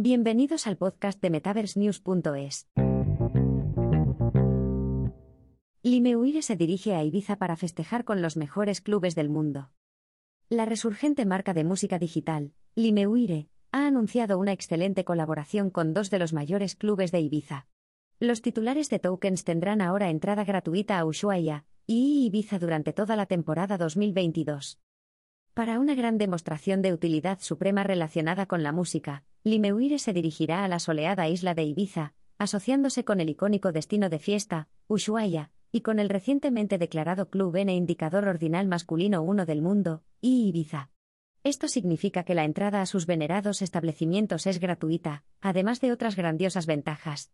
Bienvenidos al podcast de MetaverseNews.es. Limeuire se dirige a Ibiza para festejar con los mejores clubes del mundo. La resurgente marca de música digital, Limeuire, ha anunciado una excelente colaboración con dos de los mayores clubes de Ibiza. Los titulares de tokens tendrán ahora entrada gratuita a Ushuaia y Ibiza durante toda la temporada 2022. Para una gran demostración de utilidad suprema relacionada con la música, Limeuire se dirigirá a la soleada isla de Ibiza, asociándose con el icónico destino de fiesta, Ushuaia, y con el recientemente declarado Club N Indicador Ordinal Masculino 1 del mundo, y Ibiza. Esto significa que la entrada a sus venerados establecimientos es gratuita, además de otras grandiosas ventajas.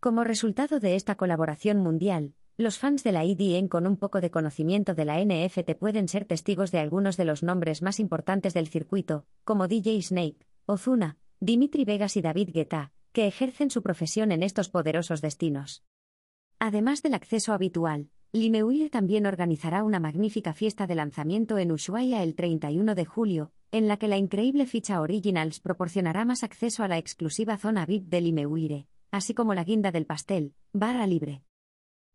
Como resultado de esta colaboración mundial, los fans de la IDN con un poco de conocimiento de la NFT pueden ser testigos de algunos de los nombres más importantes del circuito, como DJ Snake, Ozuna, Dimitri Vegas y David Guetta, que ejercen su profesión en estos poderosos destinos. Además del acceso habitual, Limeuire también organizará una magnífica fiesta de lanzamiento en Ushuaia el 31 de julio, en la que la increíble ficha Originals proporcionará más acceso a la exclusiva zona VIP de Limeuire, así como la guinda del pastel, barra libre.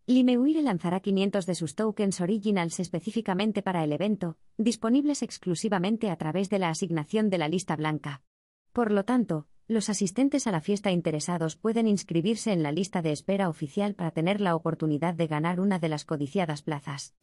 Limeuire lanzará 500 de sus tokens Originals específicamente para el evento, disponibles exclusivamente a través de la asignación de la lista blanca. Por lo tanto, los asistentes a la fiesta interesados pueden inscribirse en la lista de espera oficial para tener la oportunidad de ganar una de las codiciadas plazas.